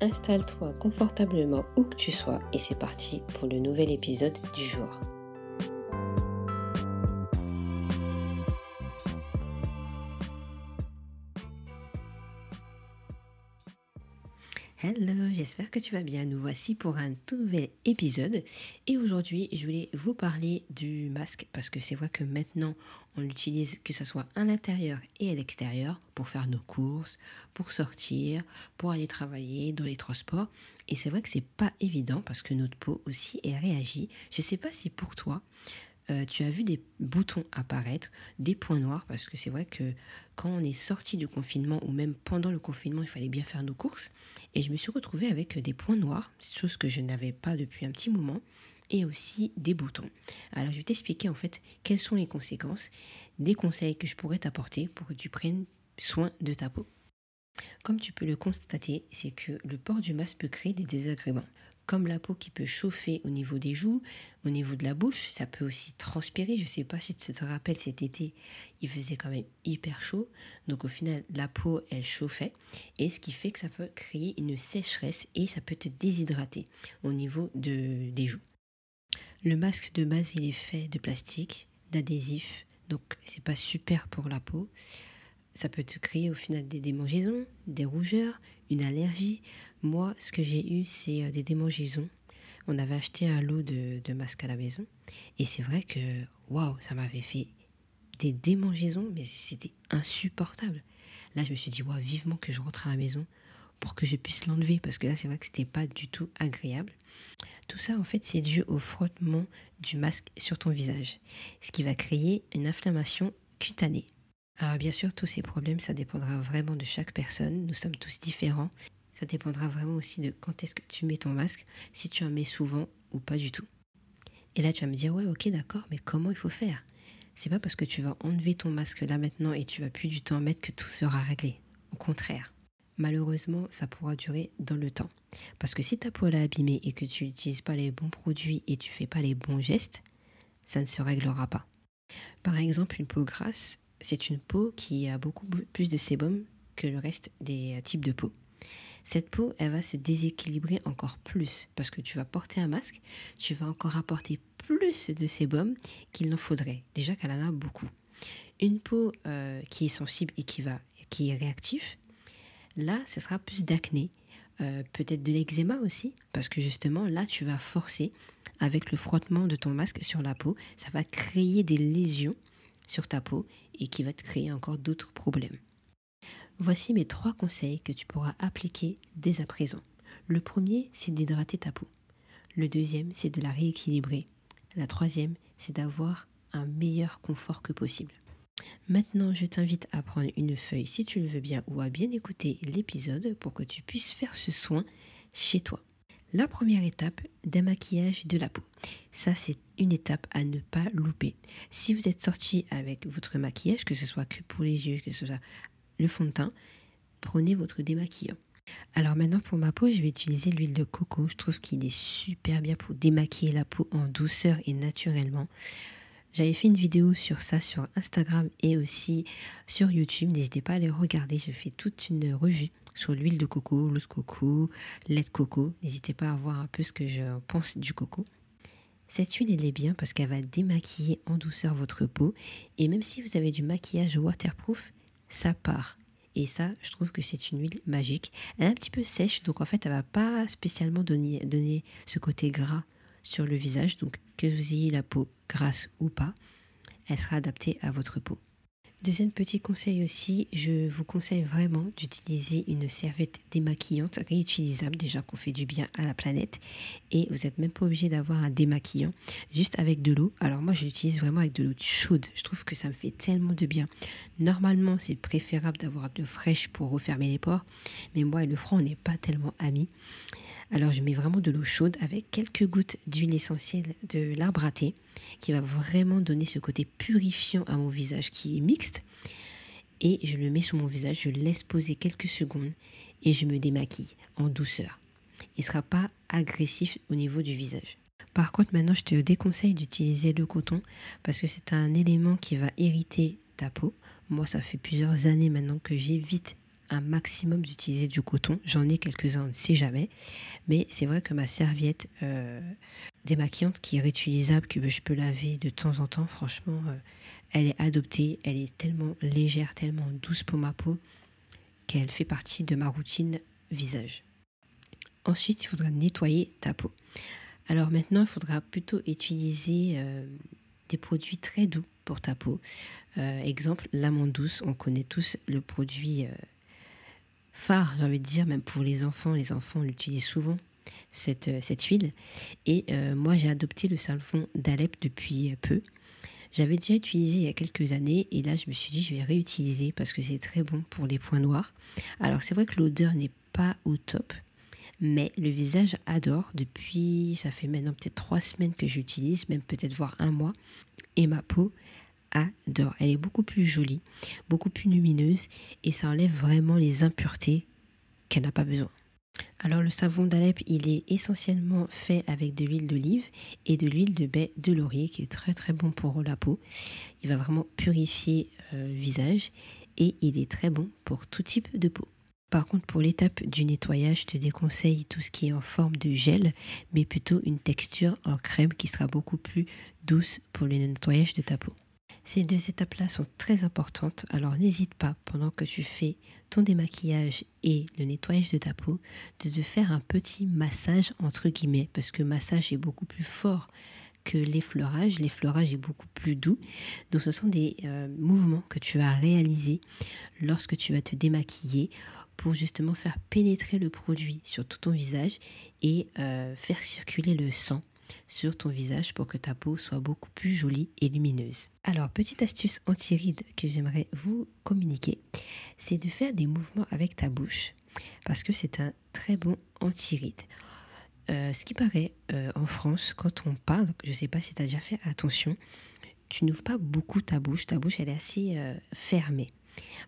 Installe-toi confortablement où que tu sois et c'est parti pour le nouvel épisode du jour. J'espère que tu vas bien. Nous voici pour un tout nouvel épisode. Et aujourd'hui, je voulais vous parler du masque parce que c'est vrai que maintenant, on l'utilise que ce soit à l'intérieur et à l'extérieur pour faire nos courses, pour sortir, pour aller travailler dans les transports. Et c'est vrai que c'est pas évident parce que notre peau aussi est réagit. Je sais pas si pour toi, euh, tu as vu des boutons apparaître, des points noirs, parce que c'est vrai que quand on est sorti du confinement ou même pendant le confinement, il fallait bien faire nos courses. Et je me suis retrouvée avec des points noirs, chose que je n'avais pas depuis un petit moment, et aussi des boutons. Alors je vais t'expliquer en fait quelles sont les conséquences, des conseils que je pourrais t'apporter pour que tu prennes soin de ta peau. Comme tu peux le constater, c'est que le port du masque peut créer des désagréments comme la peau qui peut chauffer au niveau des joues, au niveau de la bouche, ça peut aussi transpirer. Je ne sais pas si tu te rappelles cet été, il faisait quand même hyper chaud. Donc au final, la peau, elle chauffait. Et ce qui fait que ça peut créer une sécheresse et ça peut te déshydrater au niveau de, des joues. Le masque de base, il est fait de plastique, d'adhésif. Donc c'est pas super pour la peau. Ça peut te créer au final des démangeaisons, des rougeurs, une allergie. Moi, ce que j'ai eu, c'est euh, des démangeaisons. On avait acheté un lot de, de masques à la maison. Et c'est vrai que, waouh, ça m'avait fait des démangeaisons, mais c'était insupportable. Là, je me suis dit, waouh, vivement que je rentre à la maison pour que je puisse l'enlever, parce que là, c'est vrai que c'était pas du tout agréable. Tout ça, en fait, c'est dû au frottement du masque sur ton visage, ce qui va créer une inflammation cutanée. Alors bien sûr, tous ces problèmes, ça dépendra vraiment de chaque personne. Nous sommes tous différents. Ça dépendra vraiment aussi de quand est-ce que tu mets ton masque, si tu en mets souvent ou pas du tout. Et là, tu vas me dire, ouais, ok, d'accord, mais comment il faut faire? C'est pas parce que tu vas enlever ton masque là maintenant et tu vas plus du temps mettre que tout sera réglé. Au contraire. Malheureusement, ça pourra durer dans le temps. Parce que si ta peau est abîmée et que tu n'utilises pas les bons produits et tu fais pas les bons gestes, ça ne se réglera pas. Par exemple, une peau grasse, c'est une peau qui a beaucoup plus de sébum que le reste des euh, types de peau. Cette peau, elle va se déséquilibrer encore plus parce que tu vas porter un masque, tu vas encore apporter plus de sébum qu'il n'en faudrait. Déjà qu'elle en a beaucoup. Une peau euh, qui est sensible et qui, va, qui est réactive, là, ce sera plus d'acné, euh, peut-être de l'eczéma aussi, parce que justement, là, tu vas forcer avec le frottement de ton masque sur la peau, ça va créer des lésions sur ta peau et qui va te créer encore d'autres problèmes. Voici mes trois conseils que tu pourras appliquer dès à présent. Le premier, c'est d'hydrater ta peau. Le deuxième, c'est de la rééquilibrer. La troisième, c'est d'avoir un meilleur confort que possible. Maintenant, je t'invite à prendre une feuille si tu le veux bien ou à bien écouter l'épisode pour que tu puisses faire ce soin chez toi. La première étape, démaquillage de la peau. Ça, c'est une étape à ne pas louper. Si vous êtes sorti avec votre maquillage, que ce soit que pour les yeux, que ce soit le fond de teint, prenez votre démaquillant. Alors maintenant pour ma peau, je vais utiliser l'huile de coco. Je trouve qu'il est super bien pour démaquiller la peau en douceur et naturellement. J'avais fait une vidéo sur ça sur Instagram et aussi sur YouTube. N'hésitez pas à les regarder. Je fais toute une revue sur l'huile de coco, l'eau de coco, lait de coco. N'hésitez pas à voir un peu ce que je pense du coco. Cette huile, elle est bien parce qu'elle va démaquiller en douceur votre peau. Et même si vous avez du maquillage waterproof, ça part. Et ça, je trouve que c'est une huile magique. Elle est un petit peu sèche, donc en fait, elle va pas spécialement donner, donner ce côté gras sur le visage. Donc, que vous ayez la peau grasse ou pas, elle sera adaptée à votre peau. Deuxième petit conseil aussi, je vous conseille vraiment d'utiliser une serviette démaquillante réutilisable, déjà qu'on fait du bien à la planète. Et vous n'êtes même pas obligé d'avoir un démaquillant, juste avec de l'eau. Alors moi, je l'utilise vraiment avec de l'eau chaude. Je trouve que ça me fait tellement de bien. Normalement, c'est préférable d'avoir de fraîche pour refermer les pores. Mais moi et le franc, on n'est pas tellement amis. Alors je mets vraiment de l'eau chaude avec quelques gouttes d'huile essentielle de l'arbre à thé qui va vraiment donner ce côté purifiant à mon visage qui est mixte. Et je le mets sur mon visage, je laisse poser quelques secondes et je me démaquille en douceur. Il ne sera pas agressif au niveau du visage. Par contre, maintenant, je te déconseille d'utiliser le coton parce que c'est un élément qui va irriter ta peau. Moi, ça fait plusieurs années maintenant que j'évite un maximum d'utiliser du coton. J'en ai quelques-uns, on ne sait jamais. Mais c'est vrai que ma serviette euh, démaquillante qui est réutilisable, que je peux laver de temps en temps, franchement, euh, elle est adoptée. Elle est tellement légère, tellement douce pour ma peau qu'elle fait partie de ma routine visage. Ensuite, il faudra nettoyer ta peau. Alors maintenant, il faudra plutôt utiliser euh, des produits très doux pour ta peau. exemple, l'amande douce. On connaît tous le produit phare, j'ai envie de dire, même pour les enfants. Les enfants l'utilisent souvent, cette, euh, cette huile. Et euh, moi, j'ai adopté le savon d'Alep depuis euh, peu. J'avais déjà utilisé il y a quelques années et là, je me suis dit, je vais réutiliser parce que c'est très bon pour les points noirs. Alors, c'est vrai que l'odeur n'est pas au top, mais le visage adore. Depuis, ça fait maintenant peut-être trois semaines que j'utilise, même peut-être voire un mois. Et ma peau adore. Elle est beaucoup plus jolie, beaucoup plus lumineuse et ça enlève vraiment les impuretés qu'elle n'a pas besoin. Alors le savon d'Alep, il est essentiellement fait avec de l'huile d'olive et de l'huile de baie de laurier qui est très très bon pour la peau. Il va vraiment purifier le euh, visage et il est très bon pour tout type de peau. Par contre, pour l'étape du nettoyage, je te déconseille tout ce qui est en forme de gel, mais plutôt une texture en crème qui sera beaucoup plus douce pour le nettoyage de ta peau. Ces deux étapes-là sont très importantes, alors n'hésite pas, pendant que tu fais ton démaquillage et le nettoyage de ta peau, de te faire un petit massage entre guillemets, parce que massage est beaucoup plus fort que l'effleurage. L'effleurage est beaucoup plus doux. Donc ce sont des euh, mouvements que tu vas réaliser lorsque tu vas te démaquiller pour justement faire pénétrer le produit sur tout ton visage et euh, faire circuler le sang sur ton visage pour que ta peau soit beaucoup plus jolie et lumineuse. Alors, petite astuce anti-rides que j'aimerais vous communiquer, c'est de faire des mouvements avec ta bouche parce que c'est un très bon anti-rides. Euh, ce qui paraît euh, en France, quand on parle, je ne sais pas si tu as déjà fait attention, tu n'ouvres pas beaucoup ta bouche, ta bouche elle est assez euh, fermée.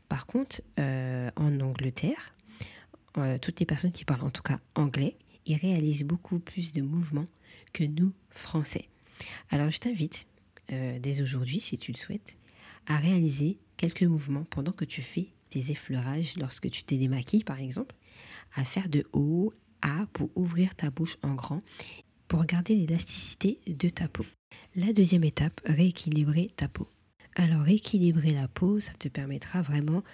Par contre, en Angleterre, toutes les personnes qui parlent en tout cas anglais, ils réalisent beaucoup plus de mouvements que nous, Français. Alors je t'invite, euh, dès aujourd'hui, si tu le souhaites, à réaliser quelques mouvements pendant que tu fais tes effleurages, lorsque tu te démaquilles par exemple, à faire de haut à pour ouvrir ta bouche en grand, pour garder l'élasticité de ta peau. La deuxième étape, rééquilibrer ta peau. Alors rééquilibrer la peau, ça te permettra vraiment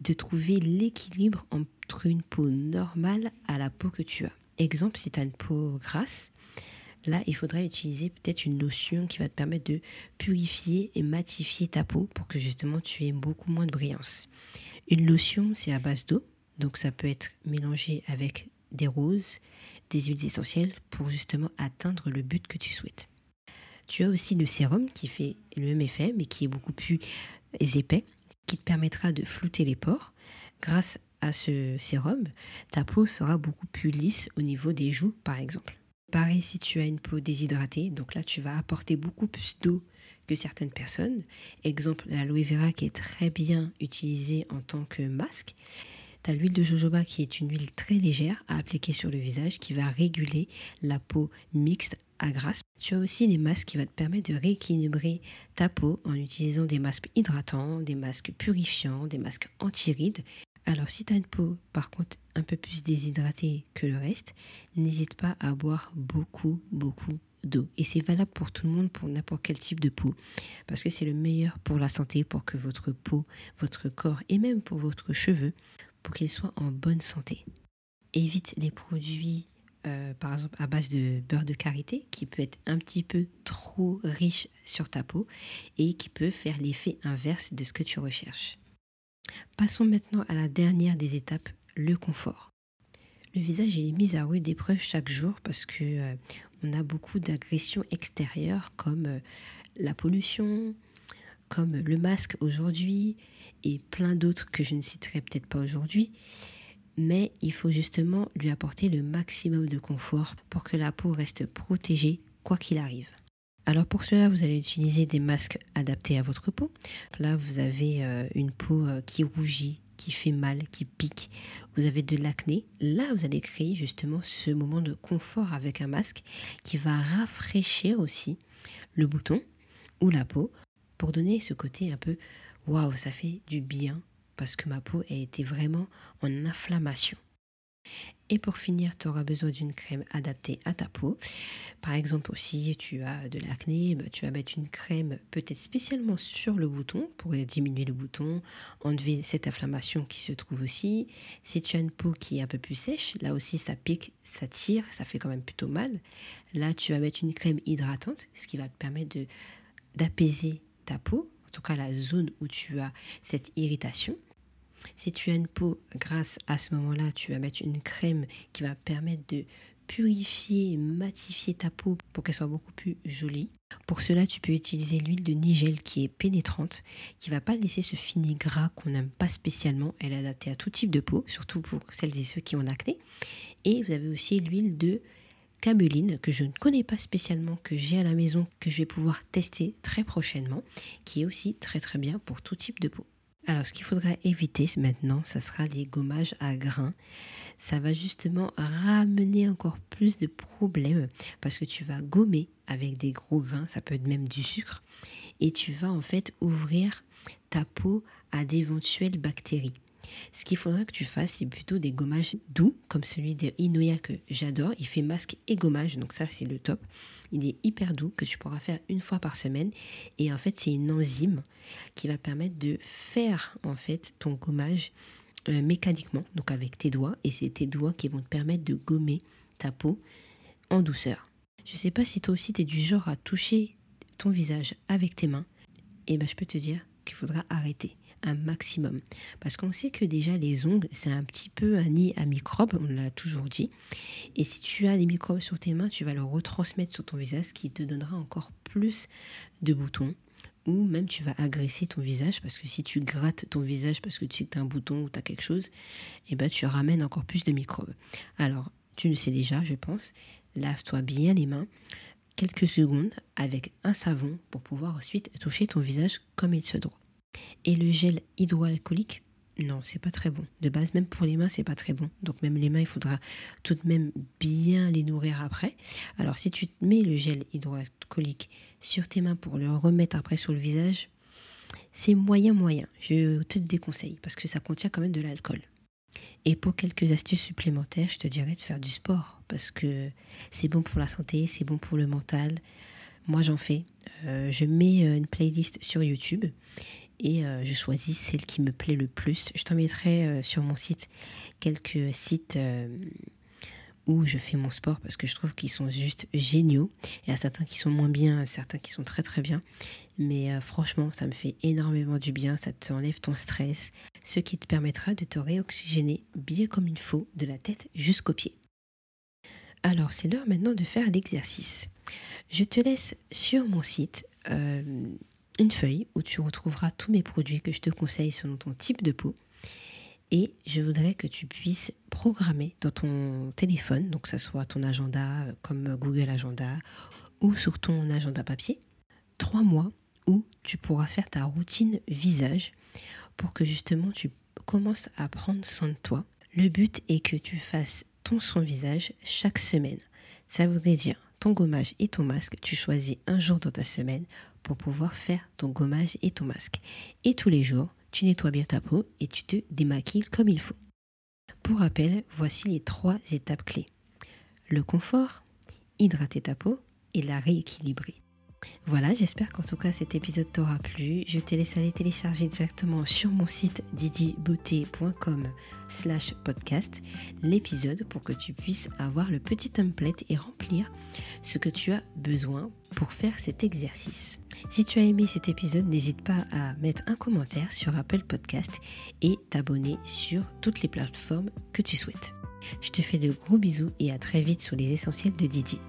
de trouver l'équilibre entre une peau normale à la peau que tu as. Exemple, si tu as une peau grasse, Là, il faudrait utiliser peut-être une lotion qui va te permettre de purifier et matifier ta peau pour que justement tu aies beaucoup moins de brillance. Une lotion, c'est à base d'eau, donc ça peut être mélangé avec des roses, des huiles essentielles pour justement atteindre le but que tu souhaites. Tu as aussi le sérum qui fait le même effet mais qui est beaucoup plus épais, qui te permettra de flouter les pores. Grâce à ce sérum, ta peau sera beaucoup plus lisse au niveau des joues par exemple. Pareil si tu as une peau déshydratée, donc là tu vas apporter beaucoup plus d'eau que certaines personnes. Exemple, l'aloe vera qui est très bien utilisée en tant que masque. Tu as l'huile de jojoba qui est une huile très légère à appliquer sur le visage qui va réguler la peau mixte à grasse. Tu as aussi des masques qui vont te permettre de rééquilibrer ta peau en utilisant des masques hydratants, des masques purifiants, des masques anti-rides alors si tu as une peau par contre un peu plus déshydratée que le reste, n'hésite pas à boire beaucoup, beaucoup d'eau. Et c'est valable pour tout le monde, pour n'importe quel type de peau, parce que c'est le meilleur pour la santé, pour que votre peau, votre corps et même pour votre cheveux, pour qu'ils soient en bonne santé. Évite les produits, euh, par exemple, à base de beurre de karité, qui peut être un petit peu trop riche sur ta peau et qui peut faire l'effet inverse de ce que tu recherches. Passons maintenant à la dernière des étapes, le confort. Le visage est mis à rude épreuve chaque jour parce que euh, on a beaucoup d'agressions extérieures comme euh, la pollution, comme le masque aujourd'hui et plein d'autres que je ne citerai peut-être pas aujourd'hui. mais il faut justement lui apporter le maximum de confort pour que la peau reste protégée quoi qu'il arrive. Alors pour cela, vous allez utiliser des masques adaptés à votre peau. Là, vous avez euh, une peau euh, qui rougit, qui fait mal, qui pique. Vous avez de l'acné. Là, vous allez créer justement ce moment de confort avec un masque qui va rafraîchir aussi le bouton ou la peau pour donner ce côté un peu waouh, ça fait du bien parce que ma peau a été vraiment en inflammation. Et pour finir, tu auras besoin d'une crème adaptée à ta peau. Par exemple, aussi, tu as de l'acné, bah, tu vas mettre une crème peut-être spécialement sur le bouton pour diminuer le bouton, enlever cette inflammation qui se trouve aussi. Si tu as une peau qui est un peu plus sèche, là aussi ça pique, ça tire, ça fait quand même plutôt mal. Là, tu vas mettre une crème hydratante, ce qui va te permettre d'apaiser ta peau, en tout cas la zone où tu as cette irritation. Si tu as une peau grasse, à ce moment-là, tu vas mettre une crème qui va permettre de purifier, matifier ta peau pour qu'elle soit beaucoup plus jolie. Pour cela, tu peux utiliser l'huile de nigel qui est pénétrante, qui va pas laisser ce fini gras qu'on n'aime pas spécialement. Elle est adaptée à tout type de peau, surtout pour celles et ceux qui ont l'acné. Et vous avez aussi l'huile de cameline que je ne connais pas spécialement, que j'ai à la maison, que je vais pouvoir tester très prochainement, qui est aussi très très bien pour tout type de peau. Alors, ce qu'il faudra éviter maintenant, ça sera les gommages à grains. Ça va justement ramener encore plus de problèmes parce que tu vas gommer avec des gros grains, ça peut être même du sucre, et tu vas en fait ouvrir ta peau à d'éventuelles bactéries. Ce qu'il faudra que tu fasses, c'est plutôt des gommages doux, comme celui de que j'adore. Il fait masque et gommage, donc ça c'est le top. Il est hyper doux, que tu pourras faire une fois par semaine. Et en fait, c'est une enzyme qui va permettre de faire en fait ton gommage euh, mécaniquement, donc avec tes doigts. Et c'est tes doigts qui vont te permettre de gommer ta peau en douceur. Je ne sais pas si toi aussi tu es du genre à toucher ton visage avec tes mains. Et eh ben je peux te dire qu'il faudra arrêter maximum. Parce qu'on sait que déjà les ongles, c'est un petit peu un nid à microbes, on l'a toujours dit. Et si tu as les microbes sur tes mains, tu vas le retransmettre sur ton visage, ce qui te donnera encore plus de boutons. Ou même tu vas agresser ton visage, parce que si tu grattes ton visage parce que tu sais que tu as un bouton ou tu as quelque chose, et eh ben tu ramènes encore plus de microbes. Alors, tu le sais déjà, je pense, lave-toi bien les mains quelques secondes avec un savon pour pouvoir ensuite toucher ton visage comme il se doit. Et le gel hydroalcoolique, non, c'est pas très bon. De base, même pour les mains, c'est pas très bon. Donc même les mains, il faudra tout de même bien les nourrir après. Alors si tu mets le gel hydroalcoolique sur tes mains pour le remettre après sur le visage, c'est moyen moyen. Je te déconseille parce que ça contient quand même de l'alcool. Et pour quelques astuces supplémentaires, je te dirais de faire du sport parce que c'est bon pour la santé, c'est bon pour le mental. Moi, j'en fais. Euh, je mets euh, une playlist sur YouTube et euh, je choisis celle qui me plaît le plus. Je t'en mettrai euh, sur mon site quelques sites euh, où je fais mon sport parce que je trouve qu'ils sont juste géniaux. Il y a certains qui sont moins bien, certains qui sont très très bien. Mais franchement, ça me fait énormément du bien, ça t'enlève ton stress, ce qui te permettra de te réoxygéner bien comme il faut de la tête jusqu'aux pieds. Alors, c'est l'heure maintenant de faire l'exercice. Je te laisse sur mon site une feuille où tu retrouveras tous mes produits que je te conseille selon ton type de peau. Et je voudrais que tu puisses programmer dans ton téléphone, donc que ce soit ton agenda comme Google Agenda ou sur ton agenda papier, trois mois où tu pourras faire ta routine visage pour que justement tu commences à prendre soin de toi. Le but est que tu fasses ton soin visage chaque semaine. Ça voudrait dire ton gommage et ton masque, tu choisis un jour dans ta semaine pour pouvoir faire ton gommage et ton masque. Et tous les jours, tu nettoies bien ta peau et tu te démaquilles comme il faut. Pour rappel, voici les trois étapes clés. Le confort, hydrater ta peau et la rééquilibrer. Voilà, j'espère qu'en tout cas cet épisode t'aura plu. Je te laisse aller télécharger directement sur mon site didibeauté.com slash podcast l'épisode pour que tu puisses avoir le petit template et remplir ce que tu as besoin pour faire cet exercice. Si tu as aimé cet épisode, n'hésite pas à mettre un commentaire sur Apple Podcast et t'abonner sur toutes les plateformes que tu souhaites. Je te fais de gros bisous et à très vite sur les essentiels de Didier.